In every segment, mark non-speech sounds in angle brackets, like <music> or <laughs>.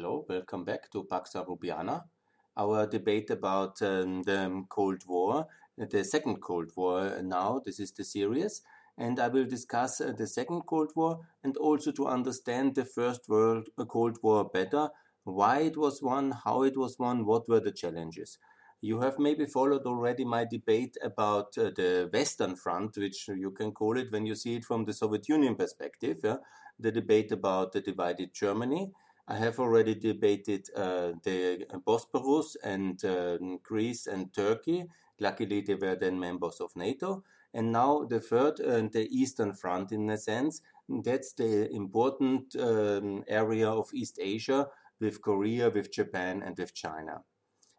Hello, welcome back to Pax Rubiana. Our debate about um, the Cold War, the second Cold War now, this is the series, and I will discuss uh, the second Cold War and also to understand the First World uh, Cold War better, why it was won, how it was won, what were the challenges. You have maybe followed already my debate about uh, the Western Front, which you can call it when you see it from the Soviet Union perspective, yeah? the debate about the divided Germany. I have already debated uh, the Bosporus and uh, Greece and Turkey. Luckily, they were then members of NATO. And now the third, uh, the Eastern Front, in a sense, that's the important um, area of East Asia with Korea, with Japan, and with China.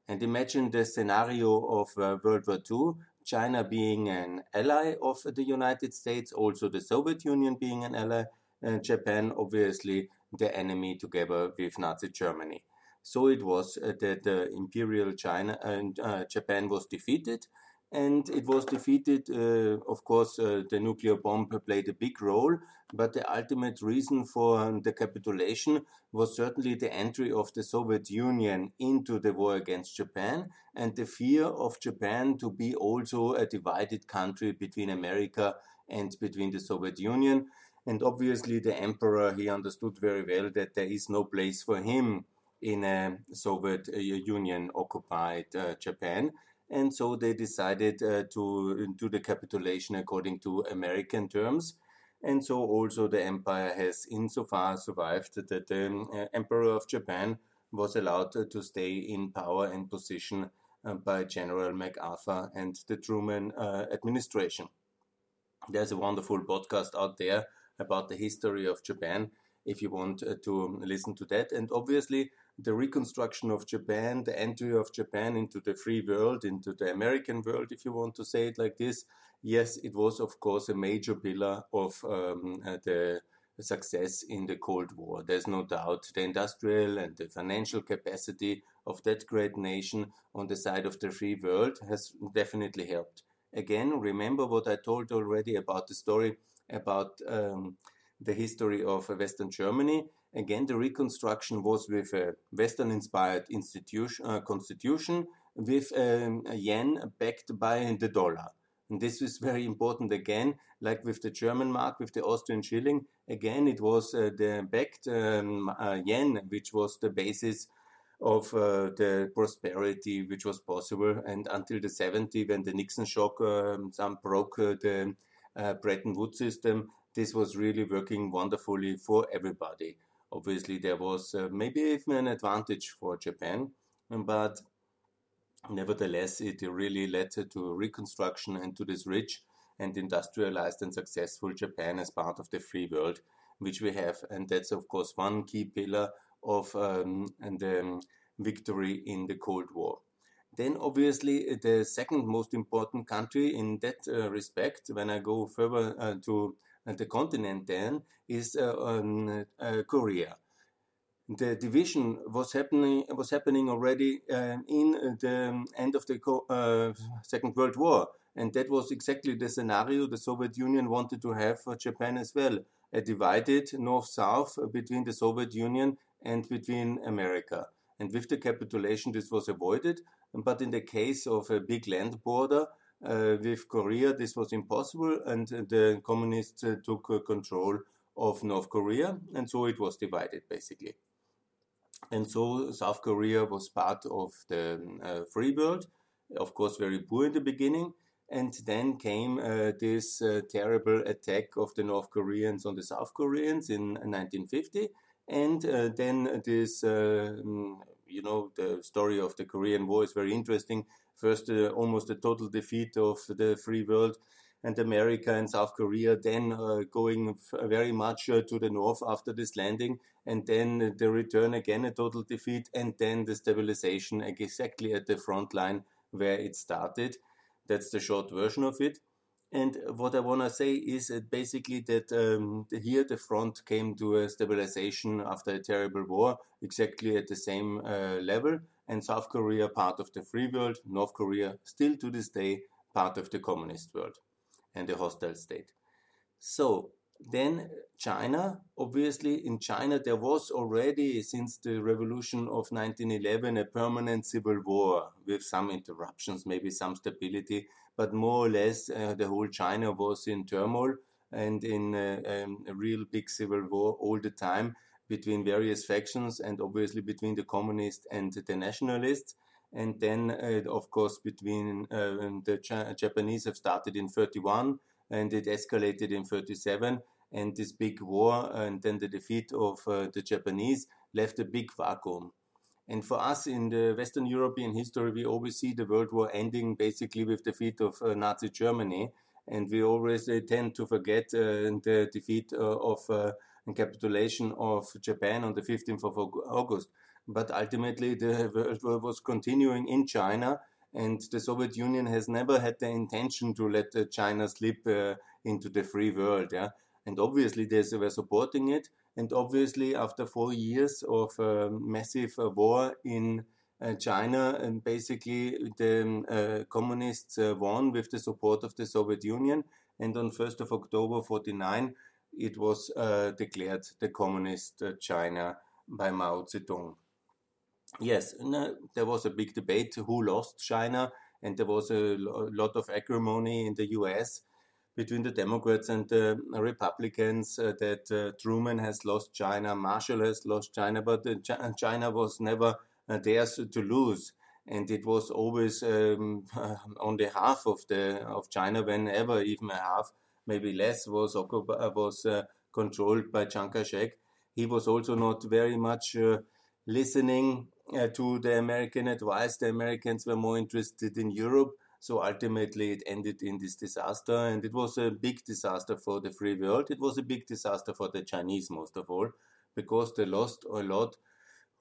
And imagine the scenario of uh, World War II China being an ally of the United States, also the Soviet Union being an ally, and Japan obviously the enemy together with Nazi Germany. So it was uh, that the Imperial China and uh, Japan was defeated, and it was defeated. Uh, of course, uh, the nuclear bomb played a big role, but the ultimate reason for um, the capitulation was certainly the entry of the Soviet Union into the war against Japan and the fear of Japan to be also a divided country between America and between the Soviet Union. And obviously, the emperor he understood very well that there is no place for him in a Soviet uh, Union occupied uh, Japan and so they decided uh, to do the capitulation according to American terms. And so also the empire has insofar survived that the uh, emperor of Japan was allowed to stay in power and position uh, by General MacArthur and the Truman uh, administration. There's a wonderful podcast out there about the history of Japan if you want uh, to listen to that. And obviously, the reconstruction of Japan, the entry of Japan into the free world, into the American world, if you want to say it like this, yes, it was, of course, a major pillar of um, uh, the success in the Cold War. There's no doubt the industrial and the financial capacity of that great nation on the side of the free world has definitely helped. Again, remember what I told already about the story about um, the history of Western Germany Again, the reconstruction was with a Western-inspired institution, uh, constitution with um, a yen backed by the dollar. And this is very important again, like with the German mark, with the Austrian shilling. Again, it was uh, the backed um, uh, yen, which was the basis of uh, the prosperity which was possible. And until the 70s, when the Nixon shock um, some broke uh, the uh, Bretton Woods system, this was really working wonderfully for everybody. Obviously, there was uh, maybe even an advantage for Japan, but nevertheless, it really led to reconstruction and to this rich and industrialized and successful Japan as part of the free world, which we have. And that's, of course, one key pillar of um, the um, victory in the Cold War. Then, obviously, the second most important country in that uh, respect, when I go further uh, to the continent then is uh, um, uh, Korea. The division was happening was happening already uh, in the end of the Second World War, and that was exactly the scenario the Soviet Union wanted to have for Japan as well a divided north south between the Soviet Union and between America. And with the capitulation, this was avoided. But in the case of a big land border, uh, with Korea, this was impossible, and the communists uh, took uh, control of North Korea, and so it was divided basically. And so South Korea was part of the uh, free world, of course, very poor in the beginning. And then came uh, this uh, terrible attack of the North Koreans on the South Koreans in 1950. And then this, mm, you know, the story of the Korean War is very interesting first uh, almost a total defeat of the free world and America and South Korea, then uh, going very much uh, to the north after this landing, and then the return again, a total defeat, and then the stabilization exactly at the front line where it started. That's the short version of it. And what I want to say is basically that um, here the front came to a stabilization after a terrible war, exactly at the same uh, level and South Korea part of the free world, North Korea still to this day part of the communist world and a hostile state. So Then China, obviously, in China, there was already, since the revolution of 1911, a permanent civil war with some interruptions, maybe some stability, but more or less uh, the whole China was in turmoil and in uh, um, a real big civil war all the time between various factions and obviously between the communists and the nationalists. And then, uh, of course, between uh, the Ch- Japanese have started in 31 and it escalated in 37 and this big war and then the defeat of uh, the Japanese left a big vacuum. And for us in the Western European history, we always see the World War ending basically with the defeat of uh, Nazi Germany. And we always uh, tend to forget uh, the defeat uh, of uh, and capitulation of Japan on the 15th of August. But ultimately, the <laughs> World War was continuing in China, and the Soviet Union has never had the intention to let China slip into the free world. Yeah? and obviously they were supporting it. And obviously, after four years of uh, massive uh, war in uh, China, and basically the um, uh, communists won with the support of the Soviet Union. And on 1st of October 49, it was declared the communist China by Mao Zedong. Yes, there was a big debate who lost China, and there was a lot of acrimony in the US between the Democrats and the Republicans uh, that uh, Truman has lost China, Marshall has lost China, but uh, China was never theirs to lose. And it was always um, <laughs> half of the of China, whenever even a half, maybe less, was was controlled by Chiang Kai-shek. He was also not very much listening uh, to the American advice. The Americans were more interested in Europe. So ultimately, it ended in this disaster, and it was a big disaster for the free world. It was a big disaster for the Chinese, most of all, because they lost a lot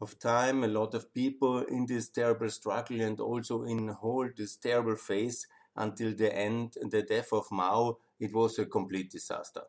of time, a lot of people in this terrible struggle, and also in whole this terrible phase until the end, the death of Mao. It was a complete disaster.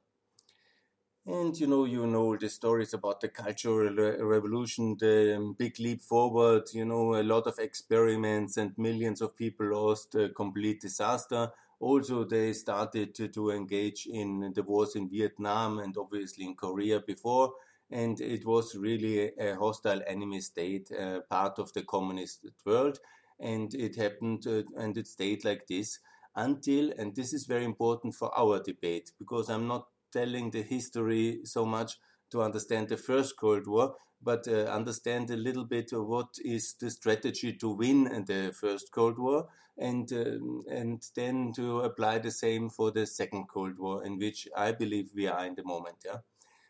And you know, you know the stories about the Cultural Revolution, the um, big leap forward. You know, a lot of experiments and millions of people lost, a complete disaster. Also, they started to, to engage in the wars in Vietnam and obviously in Korea before, and it was really a hostile enemy state, uh, part of the communist world. And it happened, uh, and it stayed like this until, and this is very important for our debate because I'm not telling the history so much to understand the first Cold War, but uh, understand a little bit what is the strategy to win in the first Cold War, and uh, and then to apply the same for the second Cold War, in which I believe we are in the moment. Yeah,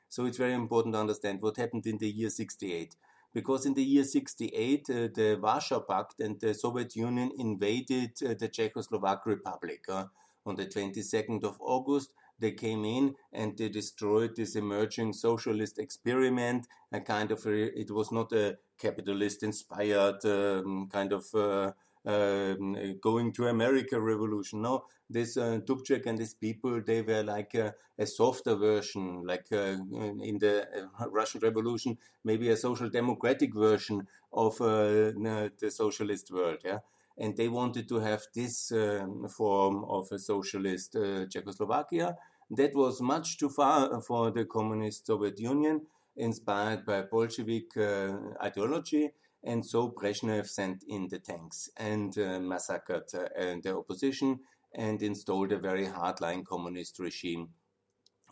so it's very important to understand what happened in the year '68, because in the year '68 uh, the Warsaw Pact and the Soviet Union invaded uh, the Czechoslovak Republic uh, on the 22nd of August they came in and they destroyed this emerging socialist experiment. A kind of a, it was not a capitalist inspired um, kind of uh, um, going to America revolution. No, this uh, Dubček and these people, they were like a, a softer version, like uh, in the uh, <laughs> Russian Revolution, maybe a social democratic version of uh, the socialist world. Yeah and they wanted to have this um, form of a socialist uh, Czechoslovakia. That was much too far for the communist Soviet Union, inspired by Bolshevik uh, ideology. And so Brezhnev sent in the tanks and uh, massacred uh, the opposition and installed a very hardline communist regime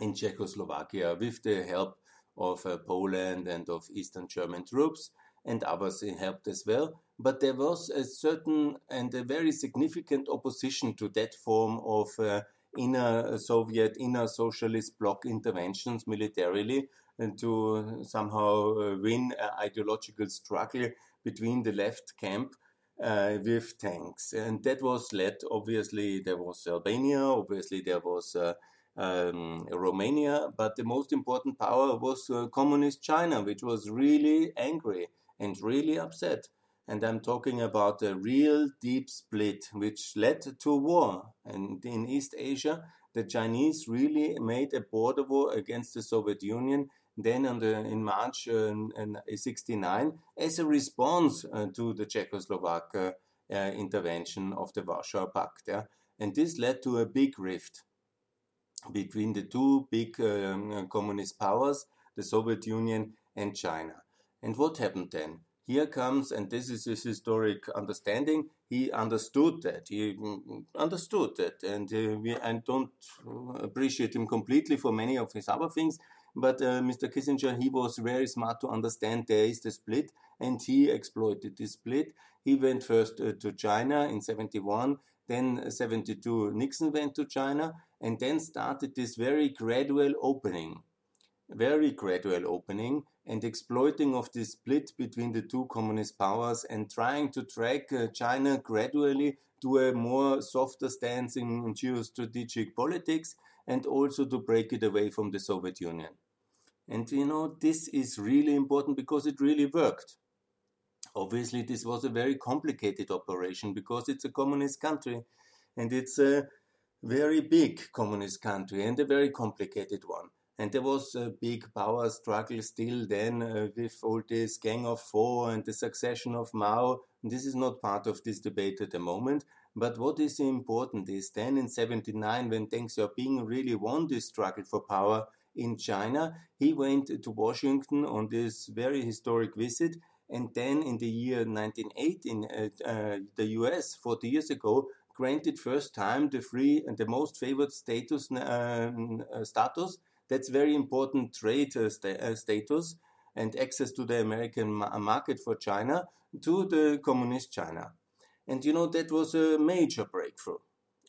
in Czechoslovakia with the help of uh, Poland and of Eastern German troops, and others helped as well. But there was a certain and a very significant opposition to that form of uh, inner Soviet, inner socialist bloc interventions militarily and to somehow uh, win an ideological struggle between the left camp uh, with tanks. And that was led, obviously, there was Albania, obviously, there was uh, um, Romania, but the most important power was uh, Communist China, which was really angry and really upset and I'm talking about a real deep split which led to war. And in East Asia, the Chinese really made a border war against the Soviet Union. Then the, in March uh, as a response uh, to the Czechoslovak uh, uh, intervention of the Warsaw Pact. Yeah? And this led to a big rift. between the two big um, communist powers, the Soviet Union and China. And what happened then? Here comes, and this is his historic understanding. He understood that. He mm, understood that, and uh, we, I don't appreciate him completely for many of his other things. But uh, Mr. Kissinger, he was very smart to understand there is the split, and he exploited this split. He went first uh, to China in 71, then 72 Nixon went to China, and then started this very gradual opening, very gradual opening, and exploiting of the split between the two communist powers and trying to track uh, China gradually to a more softer stance in geostrategic politics and also to break it away from the Soviet Union. And you know, this is really important because it really worked. Obviously, this was a very complicated operation because it's a communist country and it's a very big communist country and a very complicated one. And there was a big power struggle still then uh, with all this Gang of Four and the succession of Mao. This is not part of this debate at the moment. But what is important is then in 79, when Deng Xiaoping really won this struggle for power in China, he went to Washington on this very historic visit. And then in the year 1918, uh, uh, the US, 40 years ago, granted first time the free and the most favored status, uh, uh status that's very important trade uh, uh, status and access to the American ma market for China to the communist China. And you know, that was a major breakthrough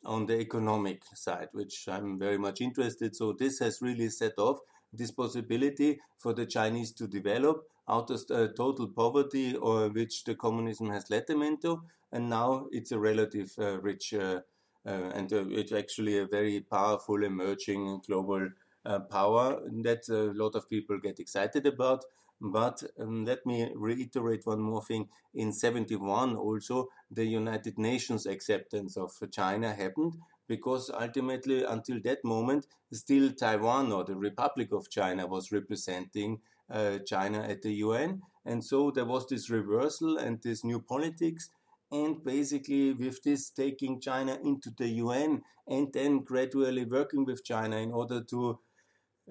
on the economic side, which I'm very much interested. So this has really set off this possibility for the Chinese to develop out of uh, total poverty or which the communism has led them into. And now it's a relative uh, rich uh, uh and it's actually a very powerful emerging global uh, power that a lot of people get excited about. But um, let me reiterate one more thing. In 71, also, the United Nations acceptance of China happened because ultimately, until that moment, still Taiwan or the Republic of China was representing uh, China at the UN. And so there was this reversal and this new politics. And basically, with this taking China into the UN and then gradually working with China in order to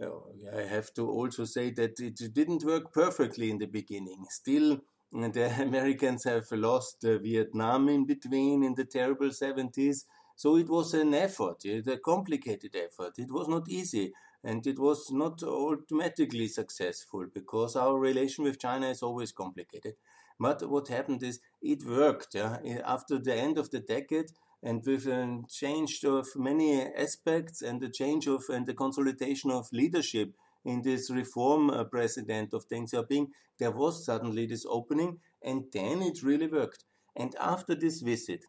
I have to also say that it didn't work perfectly in the beginning. Still, the <laughs> Americans have lost uh, Vietnam in between in the terrible 70s. So it was an effort, a complicated effort. It was not easy and it was not automatically successful because our relation with China is always complicated. But what happened is it worked. Yeah? After the end of the decade, and with a change of many aspects and the change of and the consolidation of leadership in this reform uh, president of Deng Xiaoping, there was suddenly this opening, and then it really worked. And after this visit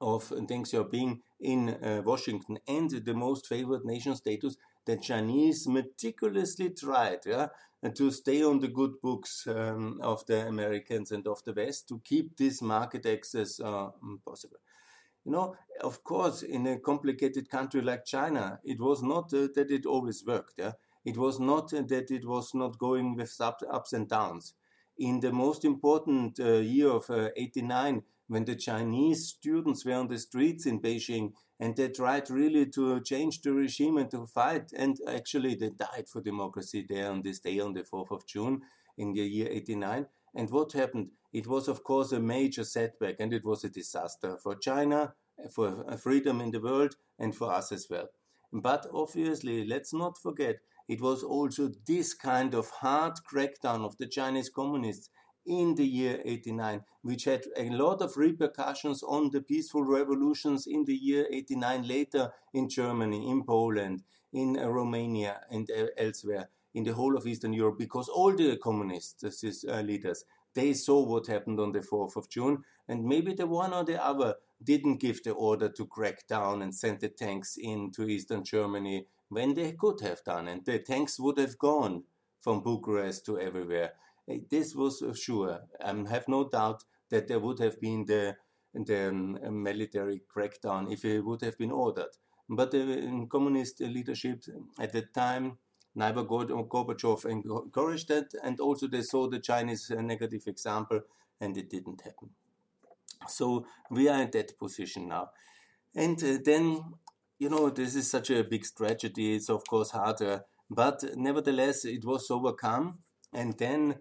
of Deng Xiaoping in uh, Washington and the most favored nation status, the Chinese meticulously tried yeah, to stay on the good books um, of the Americans and of the West to keep this market access uh, possible. You know, of course, in a complicated country like China, it was not uh, that it always worked. Yeah? It was not uh, that it was not going with ups and downs. In the most important uh, year of uh, 89, when the Chinese students were on the streets in Beijing and they tried really to change the regime and to fight, and actually they died for democracy there on this day, on the 4th of June in the year 89. And what happened? It was, of course, a major setback and it was a disaster for China, for freedom in the world, and for us as well. But obviously, let's not forget, it was also this kind of hard crackdown of the Chinese communists in the year 89, which had a lot of repercussions on the peaceful revolutions in the year 89 later in Germany, in Poland, in uh, Romania, and uh, elsewhere in the whole of Eastern Europe, because all the communist uh, leaders they saw what happened on the 4th of June, and maybe the one or the other didn't give the order to crack down and send the tanks into eastern Germany when they could have done, and the tanks would have gone from Bucharest to everywhere. Eh, this was uh, sure. I have no doubt that there would have been the, the um, military crackdown if it would have been ordered. But the um, communist leadership at the time Neither Gorbachev encouraged that, and also they saw the Chinese uh, negative example, and it didn't happen. So we are in that position now. And uh, then you know, this is such a big tragedy. It's of course harder, but nevertheless, it was overcome. And then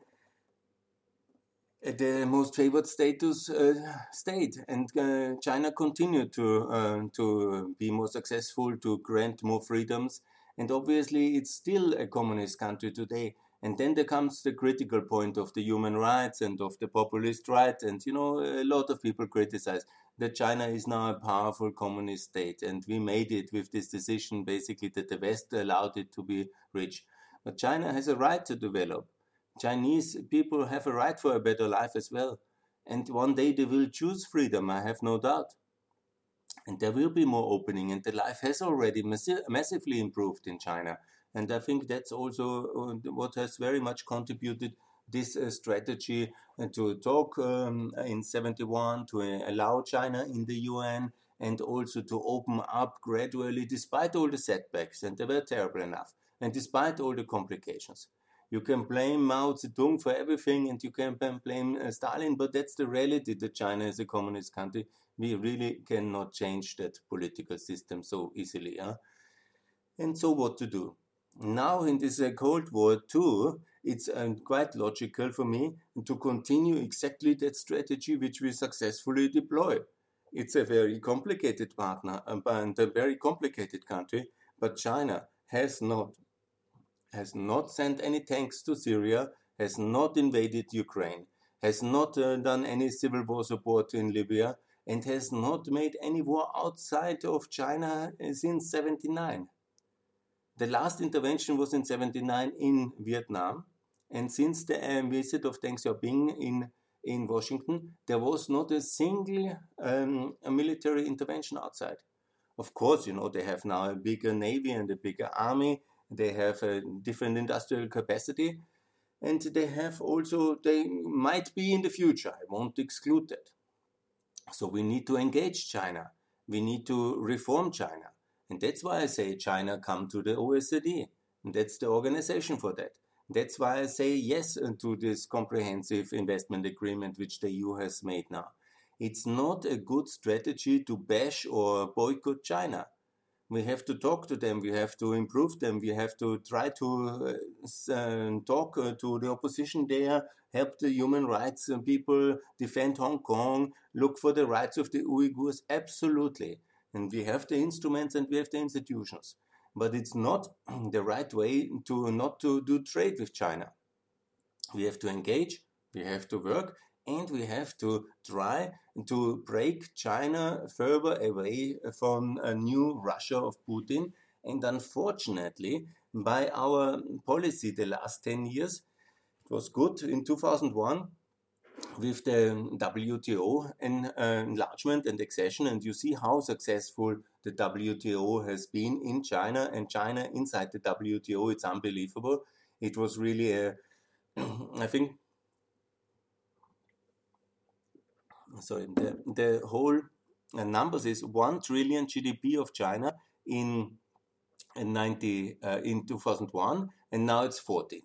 uh, the most favored status uh, stayed, and uh, China continued to to be more successful, to grant more freedoms, and obviously it's still a communist country today. And then there comes the critical point of the human rights and of the populist right. And, you know, a lot of people criticize that China is now a powerful communist state. And we made it with this decision, basically, that the West allowed it to be rich. But China has a right to develop. Chinese people have a right for a better life as well. And one day they will choose freedom, I have no doubt. And there will be more opening, and the life has already massi- massively improved in China. And I think that's also uh, what has very much contributed this uh, strategy uh, to talk um, in 71 to uh, allow China in the UN and also to open up gradually despite all the setbacks and they were terrible enough and despite all the complications. You can blame Mao Zedong for everything and you can blame uh, Stalin, but that's the reality that China is a communist country. We really cannot change that political system so easily. Huh? And so, what to do? now in this uh, Cold War too, it's uh, quite logical for me to continue exactly that strategy which we successfully deploy. It's a very complicated partner um, and a very complicated country, but China has not has not sent any tanks to Syria, has not invaded Ukraine, has not uh, done any civil war support in Libya, and has not made any war outside of China since 79. The last intervention was in 79 in Vietnam. And since the uh, visit of Deng Xiaoping in, in Washington, there was not a single um, military intervention outside. Of course, you know, they have now a bigger navy and a bigger army. They have a different industrial capacity. And they have also, they might be in the future. I won't exclude that. So we need to engage China. We need to reform China. And that's why I say China come to the OECD. And that's the organization for that. That's why I say yes uh, to this comprehensive investment agreement which the EU has made now. It's not a good strategy to bash or boycott China. We have to talk to them, we have to improve them, we have to try to uh, uh talk uh, to the opposition there, help the human rights people defend Hong Kong, look for the rights of the Uyghurs. Absolutely. And we have the instruments and we have the institutions. But it's not <clears throat> the right way to not to do trade with China. We have to engage, we have to work, and we have to try to break China further away from a new Russia of Putin. And unfortunately, by our policy the last 10 years, it was good in 2001 with the WTO uh, enlargement and accession, and you see how successful the WTO has been in China and China inside the WTO. It's unbelievable. It was really a, <clears throat> I think, sorry, the, the whole uh, numbers is 1 trillion GDP of China in, in 90 uh, in 2001 and now it's 14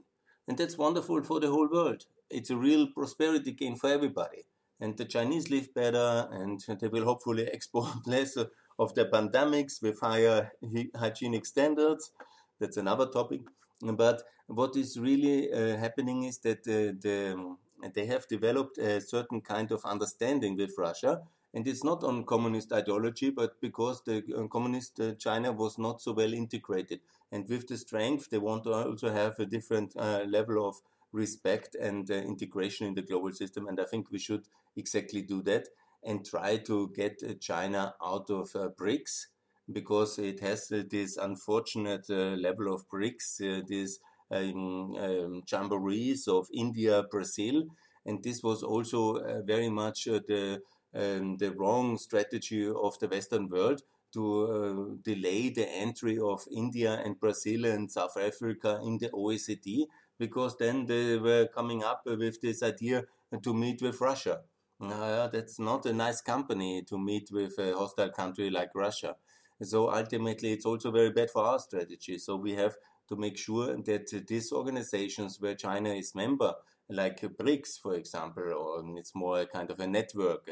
and that's wonderful for the whole world it's a real prosperity gain for everybody. And the Chinese live better, and they will hopefully export <laughs> less of the pandemics with higher hygienic standards. That's another topic. But what is really uh, happening is that uh, the, they have developed a certain kind of understanding with Russia. And it's not on communist ideology, but because the uh, communist uh, China was not so well integrated. And with the strength, they want to also have a different uh, level of respect and uh, integration in the global system. And I think we should exactly do that and try to get uh, China out of uh, BRICS because it has this unfortunate level of BRICS, these um, um, jamborees of India, Brazil. And this was also very much the, um, the wrong strategy of the Western world to delay the entry of India and Brazil and South Africa in the OECD because then they were coming up with this idea to meet with Russia. Uh, that's not a nice company to meet with a hostile country like Russia. So ultimately, it's also very bad for our strategy. So we have to make sure that these organizations where China is member, like BRICS, for example, or it's more a kind of a network,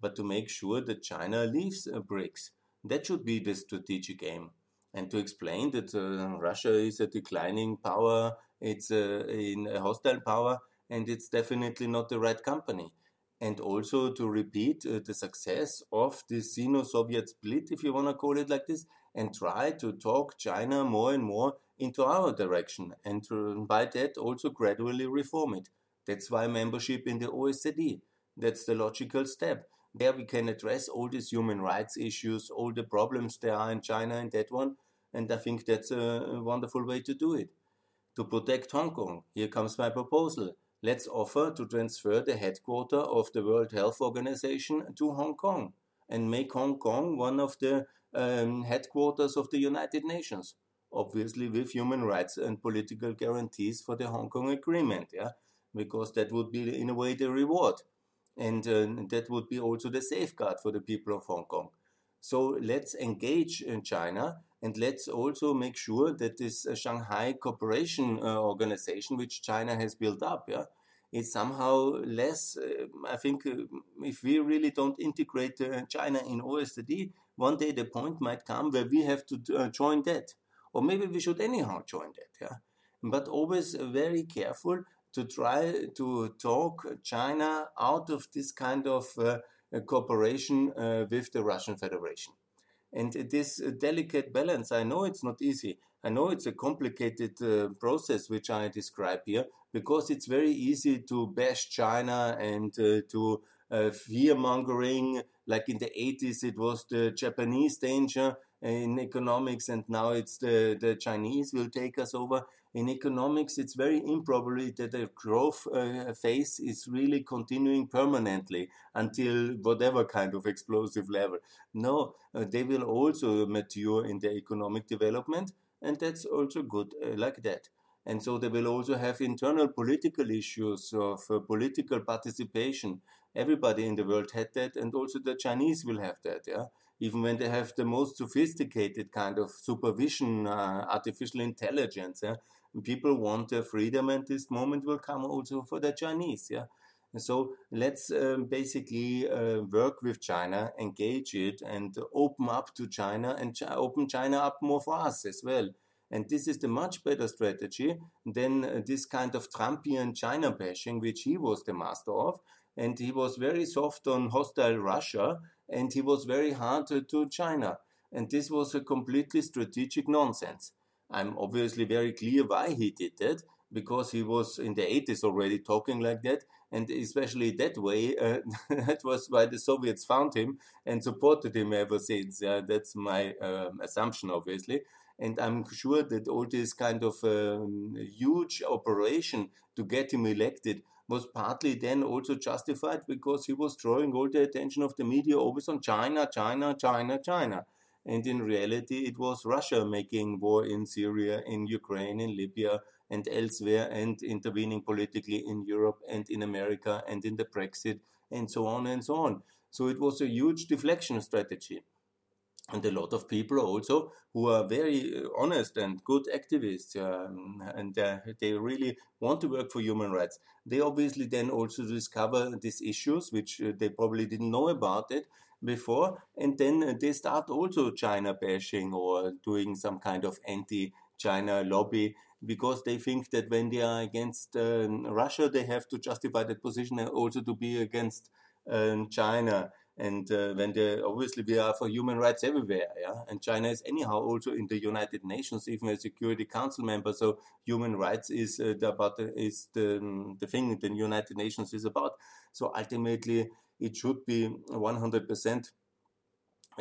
but to make sure that China leaves BRICS That should be the strategic aim. And to explain that uh, Russia is a declining power, it's uh, in a hostile power, and it's definitely not the right company. And also to repeat uh, the success of the Sino Soviet split, if you want to call it like this, and try to talk China more and more into our direction, and to, by that also gradually reform it. That's why membership in the OECD. That's the logical step. There we can address all these human rights issues, all the problems there are in China in that one. And I think that's a wonderful way to do it. To protect Hong Kong, here comes my proposal. Let's offer to transfer the headquarters of the World Health Organization to Hong Kong and make Hong Kong one of the um, headquarters of the United Nations, obviously with human rights and political guarantees for the Hong Kong Agreement, yeah, because that would be in a way the reward, and uh, that would be also the safeguard for the people of Hong Kong. So let's engage in China and let's also make sure that this uh, Shanghai Cooperation uh, Organization, which China has built up, yeah, is somehow less. Uh, I think uh, if we really don't integrate uh, China in OSD, one day the point might come where we have to uh, join that, or maybe we should anyhow join that. Yeah, but always very careful to try to talk China out of this kind of cooperation with the Russian Federation. And this delicate balance, I know it's not easy. I know it's a complicated uh, process which I describe here because it's very easy to bash China and uh, to uh, fear mongering. Like in the 80s, it was the Japanese danger in economics, and now it's the, the Chinese will take us over. In economics, it's very improbable that the growth uh, phase is really continuing permanently until whatever kind of explosive level. No, uh, they will also mature in their economic development, and that's also good uh, like that. And so they will also have internal political issues of uh, political participation. Everybody in the world had that, and also the Chinese will have that. Yeah, even when they have the most sophisticated kind of supervision, uh, artificial intelligence. Yeah? people want their freedom, and this moment will come also for the Chinese. Yeah. So let's um, basically uh, work with China, engage it, and open up to China and ch- open China up more for us as well. And this is the much better strategy than uh, this kind of Trumpian China bashing, which he was the master of. And he was very soft on hostile Russia, and he was very hard to China. And this was a completely strategic nonsense. I'm obviously very clear why he did that because he was in the 80s already talking like that and especially that way uh, <laughs> that was why the soviets found him and supported him ever since. Yeah, that's my um, assumption obviously. And i'm sure that all this kind of um, huge operation to get him elected was partly then also justified because he was drawing all the attention of the media always on china china china china. And in reality, it was Russia making war in Syria, in Ukraine, in Libya, and elsewhere, and intervening politically in Europe and in America and in the Brexit, and so on and so on. So it was a huge deflection strategy. And a lot of people also who are very uh, honest and good activists, um, and uh, they really want to work for human rights. They obviously then also discover these issues, which uh, they probably didn't know about it, before, and then they start also China bashing or doing some kind of anti-China lobby because they think that when they are against um, Russia, they have to justify that position and also to be against um, China. And uh, when they obviously we are for human rights everywhere, yeah. And China is anyhow also in the United Nations, even a Security Council member. So human rights is uh, the, about the, is the um, the thing the United Nations is about. So ultimately, it should be 100%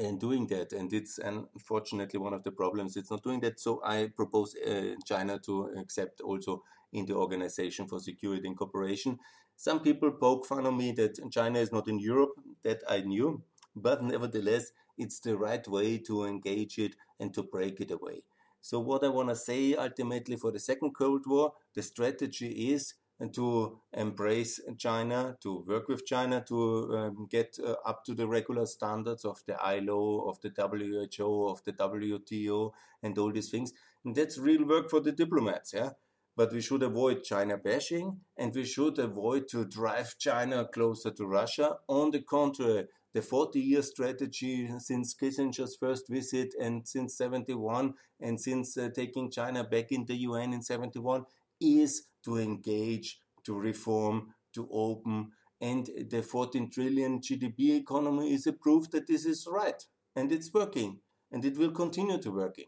in doing that and it's unfortunately one of the problems. It's not doing that so i propose uh, china to accept also in the organization for security and cooperation. Some people poke fun on me that china is not in europe that i knew but nevertheless it's the right way to engage it and to break it away. So what i want to say ultimately for the second cold war the strategy is and to embrace China, to work with China, to um, get uh, up to the regular standards of the ILO, of the WHO, of the WTO, and all these things. And that's real work for the diplomats, yeah. But we should avoid China bashing, and we should avoid to drive China closer to Russia. On the contrary, the 40 year strategy since Kissinger's first visit and since 71 and since uh, taking China back in the UN in 71 is to engage, to reform, to open. And the 14 trillion GDP economy is a proof that this is right and it's working and it will continue to working.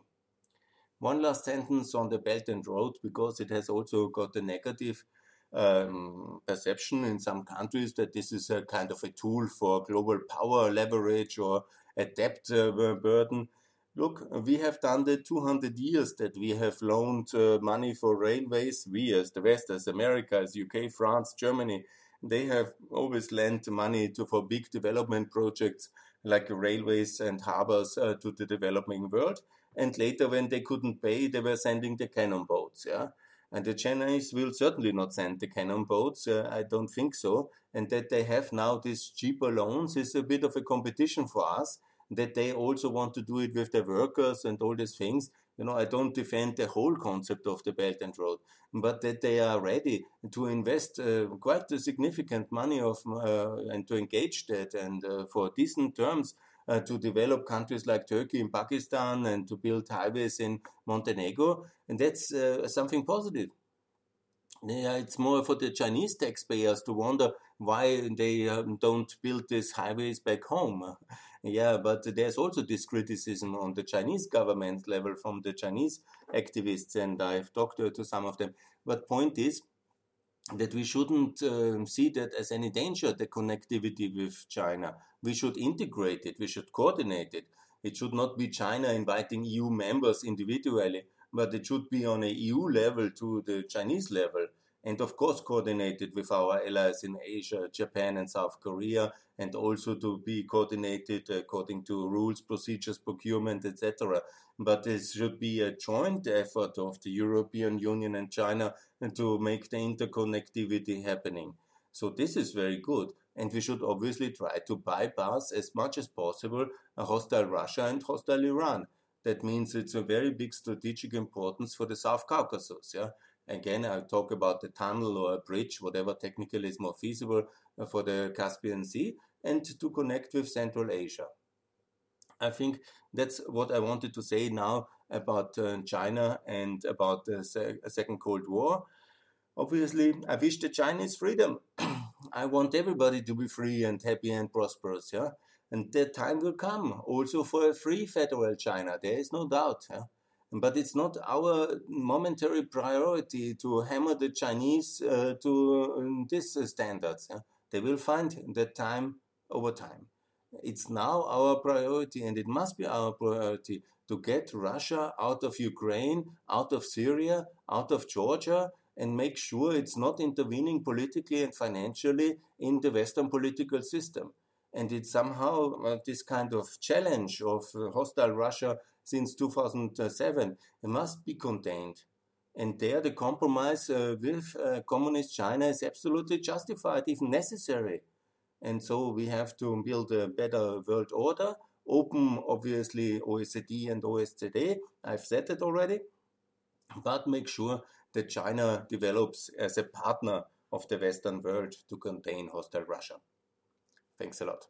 One last sentence on the Belt and Road because it has also got a negative um, perception in some countries that this is a kind of a tool for global power leverage or a debt uh, burden. Look, we have done the 200 years that we have loaned uh, money for railways. We, as the West, as America, as UK, France, Germany, they have always lent money to for big development projects like railways and harbors uh, to the developing world. And later, when they couldn't pay, they were sending the cannon boats. Yeah, and the Chinese will certainly not send the cannon boats. Uh, I don't think so. And that they have now these cheaper loans is a bit of a competition for us. That they also want to do it with their workers and all these things. You know, I don't defend the whole concept of the Belt and Road, but that they are ready to invest uh, quite a significant money of uh, and to engage that and uh, for decent terms uh, to develop countries like Turkey and Pakistan and to build highways in Montenegro. And that's uh, something positive. Yeah, it's more for the Chinese taxpayers to wonder why they um, don't build these highways back home. Yeah, but there's also this criticism on the Chinese government level from the Chinese activists, and I've talked to, some of them. But point is, that we shouldn't uh, see that as any danger, the connectivity with China. We should integrate it, we should coordinate it. It should not be China inviting EU members individually, but it should be on a EU level to the Chinese level and of course coordinated with our allies in Asia, Japan and South Korea, and also to be coordinated according to rules, procedures, procurement, etc. But this should be a joint effort of the European Union and China to make the interconnectivity happening. So this is very good. And we should obviously try to bypass as much as possible hostile Russia and hostile Iran. That means it's a very big strategic importance for the South Caucasus. Yeah? Again, I'll talk about the tunnel or a bridge, whatever technically is more feasible uh, for the Caspian Sea, and to connect with Central Asia. I think that's what I wanted to say now about uh, China and about the se Second Cold War. Obviously, I wish the Chinese freedom. <clears throat> I want everybody to be free and happy and prosperous, yeah. And that time will come also for a free federal China. There is no doubt. Yeah? But it's not our momentary priority to hammer the Chinese uh, to um, these standards. Yeah? They will find that time over time. It's now our priority, and it must be our priority to get Russia out of Ukraine, out of Syria, out of Georgia, and make sure it's not intervening politically and financially in the Western political system. And it's somehow uh, this kind of challenge of uh, hostile Russia since 2007 it must be contained. And there, the compromise uh, with uh, communist China is absolutely justified, if necessary. And so we have to build a better world order, open, obviously, OECD and OSCE. I've said it already. But make sure that China develops as a partner of the Western world to contain hostile Russia. Thanks a lot.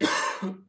<coughs>